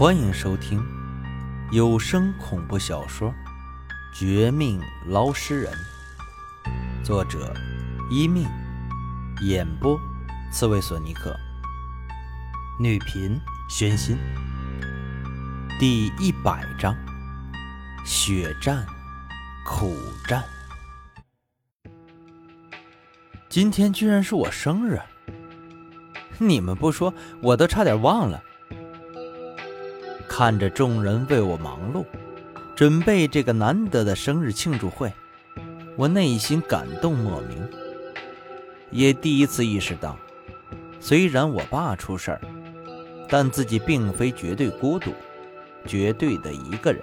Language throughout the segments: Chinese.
欢迎收听有声恐怖小说《绝命捞尸人》，作者：一命，演播：刺猬索尼克，女频：宣心。第一百章：血战，苦战。今天居然是我生日，你们不说，我都差点忘了。看着众人为我忙碌，准备这个难得的生日庆祝会，我内心感动莫名，也第一次意识到，虽然我爸出事儿，但自己并非绝对孤独，绝对的一个人。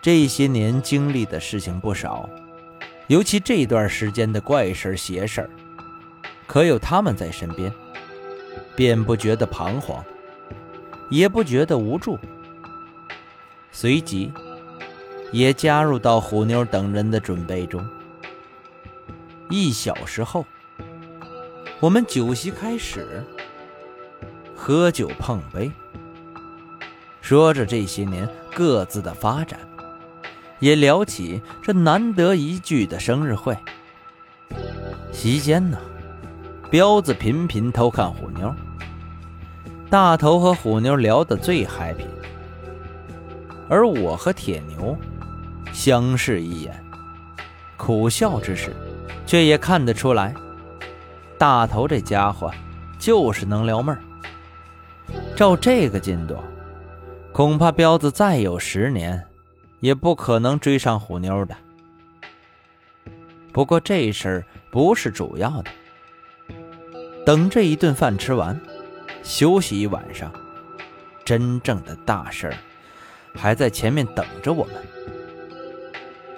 这些年经历的事情不少，尤其这段时间的怪事邪事儿，可有他们在身边，便不觉得彷徨。也不觉得无助，随即也加入到虎妞等人的准备中。一小时后，我们酒席开始，喝酒碰杯，说着这些年各自的发展，也聊起这难得一聚的生日会。席间呢，彪子频频偷看虎妞。大头和虎妞聊得最 happy，而我和铁牛相视一眼，苦笑之时，却也看得出来，大头这家伙就是能撩妹儿。照这个进度，恐怕彪子再有十年，也不可能追上虎妞的。不过这事儿不是主要的，等这一顿饭吃完。休息一晚上，真正的大事儿还在前面等着我们。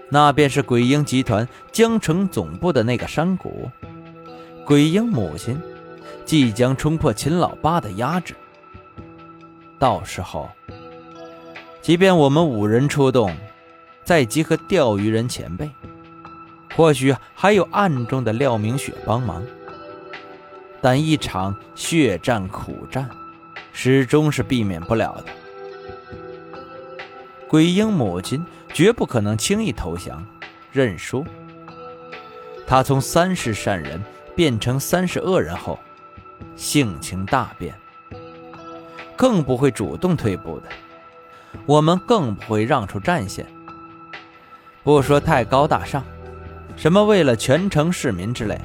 那便是鬼婴集团江城总部的那个山谷，鬼婴母亲即将冲破秦老八的压制。到时候，即便我们五人出动，再集合钓鱼人前辈，或许还有暗中的廖明雪帮忙。但一场血战苦战，始终是避免不了的。鬼婴母亲绝不可能轻易投降、认输。她从三世善人变成三世恶人后，性情大变，更不会主动退步的。我们更不会让出战线。不说太高大上，什么为了全城市民之类。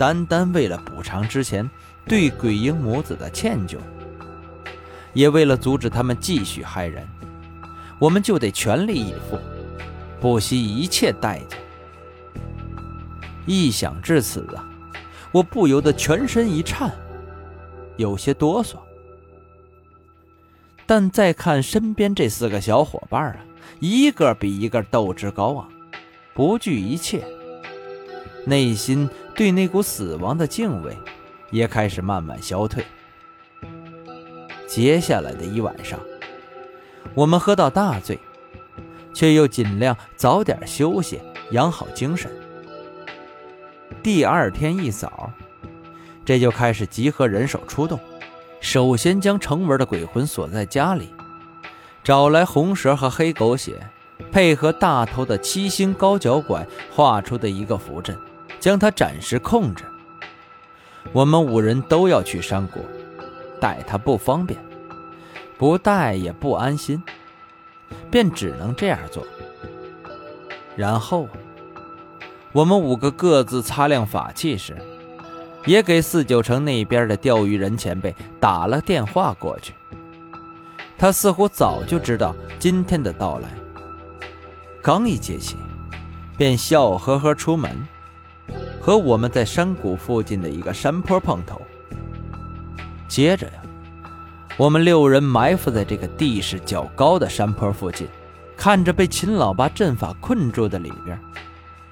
单单为了补偿之前对鬼婴母子的歉疚，也为了阻止他们继续害人，我们就得全力以赴，不惜一切代价。一想至此啊，我不由得全身一颤，有些哆嗦。但再看身边这四个小伙伴啊，一个比一个斗志高昂，不惧一切，内心。对那股死亡的敬畏，也开始慢慢消退。接下来的一晚上，我们喝到大醉，却又尽量早点休息，养好精神。第二天一早，这就开始集合人手出动。首先将程文的鬼魂锁在家里，找来红蛇和黑狗血，配合大头的七星高脚拐画出的一个符阵。将他暂时控制。我们五人都要去山谷，带他不方便，不带也不安心，便只能这样做。然后，我们五个各自擦亮法器时，也给四九城那边的钓鱼人前辈打了电话过去。他似乎早就知道今天的到来，刚一接起，便笑呵呵出门。和我们在山谷附近的一个山坡碰头。接着呀，我们六人埋伏在这个地势较高的山坡附近，看着被秦老八阵法困住的里边，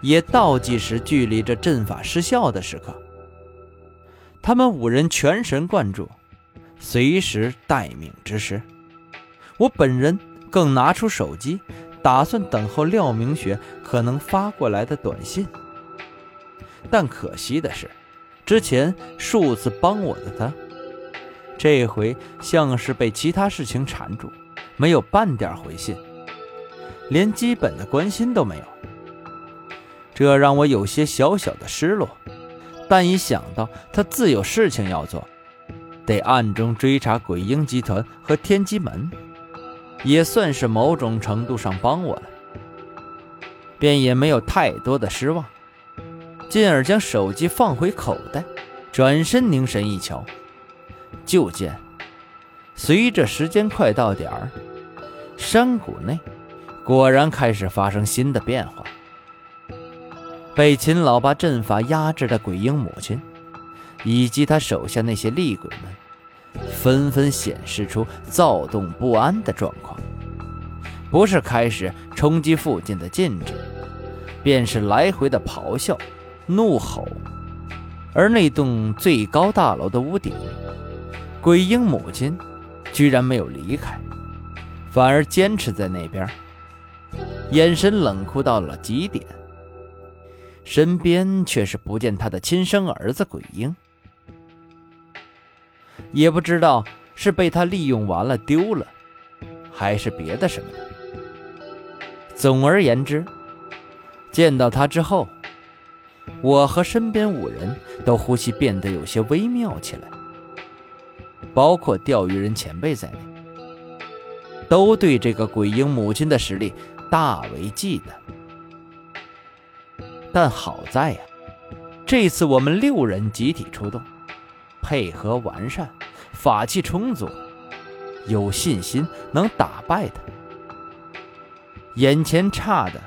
也倒计时距离这阵法失效的时刻。他们五人全神贯注，随时待命之时。我本人更拿出手机，打算等候廖明雪可能发过来的短信。但可惜的是，之前数次帮我的他，这回像是被其他事情缠住，没有半点回信，连基本的关心都没有。这让我有些小小的失落。但一想到他自有事情要做，得暗中追查鬼婴集团和天机门，也算是某种程度上帮我了，便也没有太多的失望，进而将手机放回口袋，转身凝神一瞧，就见随着时间快到点儿，山谷内果然开始发生新的变化。被秦老八阵法压制的鬼婴母亲，以及他手下那些厉鬼们，纷纷显示出躁动不安的状况。不是开始冲击附近的禁制，便是来回的咆哮、怒吼。而那栋最高大楼的屋顶，鬼婴母亲居然没有离开，反而坚持在那边，眼神冷酷到了极点。身边却是不见他的亲生儿子鬼婴，也不知道是被他利用完了丢了，还是别的什么。总而言之，见到他之后，我和身边五人都呼吸变得有些微妙起来，包括钓鱼人前辈在内，都对这个鬼婴母亲的实力大为忌惮。但好在呀，这次我们六人集体出动，配合完善，法器充足，有信心能打败他。眼前差的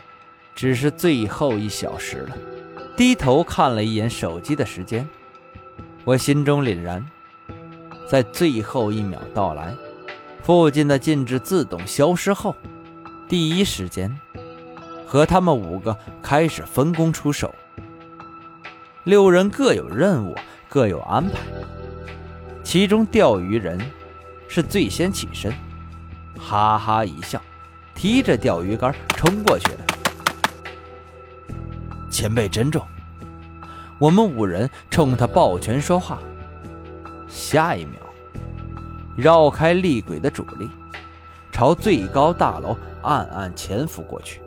只是最后一小时了。低头看了一眼手机的时间，我心中凛然，在最后一秒到来，附近的禁制自动消失后，第一时间。和他们五个开始分工出手，六人各有任务，各有安排。其中钓鱼人是最先起身，哈哈一笑，提着钓鱼竿冲过去了。前辈珍重，我们五人冲他抱拳说话。下一秒，绕开厉鬼的主力，朝最高大楼暗暗潜伏过去。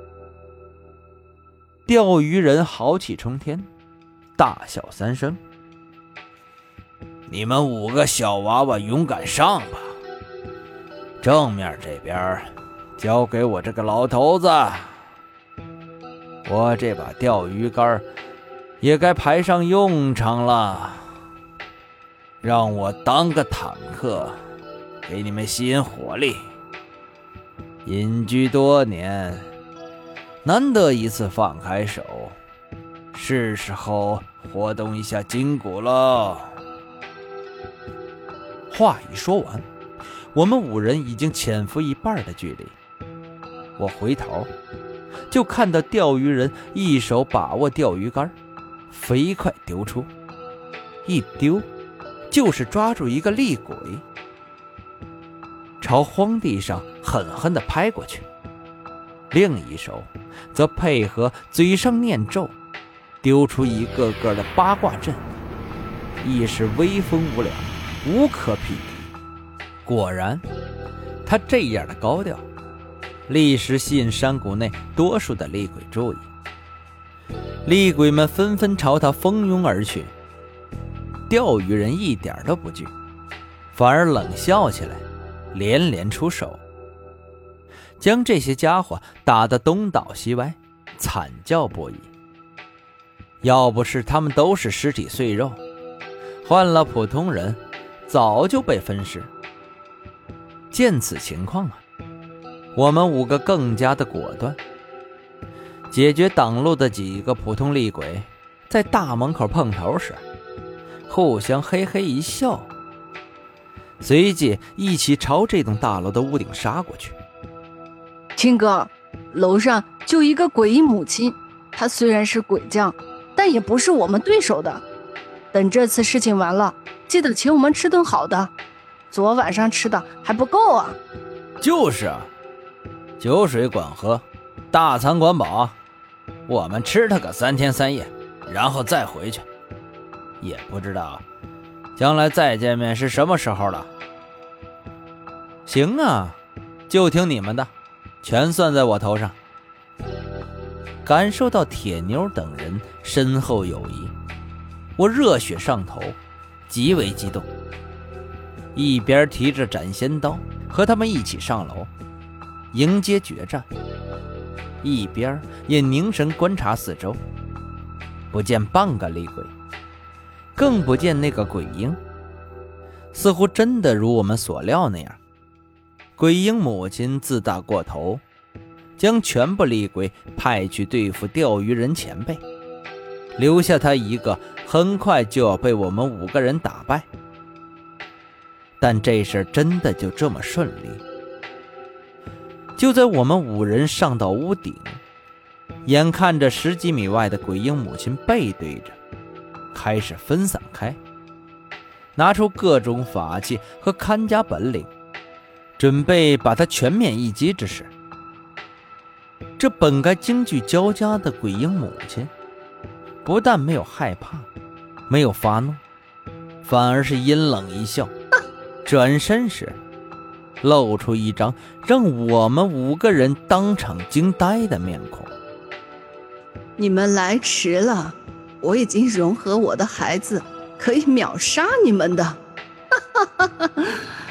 钓鱼人豪气冲天，大笑三声：“你们五个小娃娃，勇敢上吧！正面这边交给我这个老头子，我这把钓鱼竿也该派上用场了。让我当个坦克，给你们吸引火力。隐居多年。”难得一次放开手，是时候活动一下筋骨喽。话一说完，我们五人已经潜伏一半的距离。我回头，就看到钓鱼人一手把握钓鱼竿，飞快丢出，一丢就是抓住一个厉鬼，朝荒地上狠狠地拍过去。另一手则配合嘴上念咒，丢出一个个的八卦阵，亦是威风无两，无可匹敌。果然，他这样的高调，立时吸引山谷内多数的厉鬼注意。厉鬼们纷纷朝他蜂拥而去。钓鱼人一点都不惧，反而冷笑起来，连连出手。将这些家伙打得东倒西歪，惨叫不已。要不是他们都是尸体碎肉，换了普通人，早就被分尸。见此情况啊，我们五个更加的果断，解决挡路的几个普通厉鬼，在大门口碰头时，互相嘿嘿一笑，随即一起朝这栋大楼的屋顶杀过去。青哥，楼上就一个诡异母亲，她虽然是鬼将，但也不是我们对手的。等这次事情完了，记得请我们吃顿好的。昨晚上吃的还不够啊！就是啊，酒水管喝，大餐管饱，我们吃他个三天三夜，然后再回去。也不知道将来再见面是什么时候了。行啊，就听你们的，全算在我头上。感受到铁妞等人深厚友谊，我热血上头，极为激动。一边提着斩仙刀和他们一起上楼迎接决战，一边也凝神观察四周，不见半个厉鬼，更不见那个鬼婴。似乎真的如我们所料那样，鬼婴母亲自大过头。将全部厉鬼派去对付钓鱼人前辈，留下他一个，很快就要被我们五个人打败。但这事真的就这么顺利？就在我们五人上到屋顶，眼看着十几米外的鬼婴母亲背对着，开始分散开，拿出各种法器和看家本领，准备把他全面一击之时。这本该惊惧交加的鬼婴母亲，不但没有害怕，没有发怒，反而是阴冷一笑，转身时露出一张让我们五个人当场惊呆的面孔。你们来迟了，我已经融合我的孩子，可以秒杀你们的。哈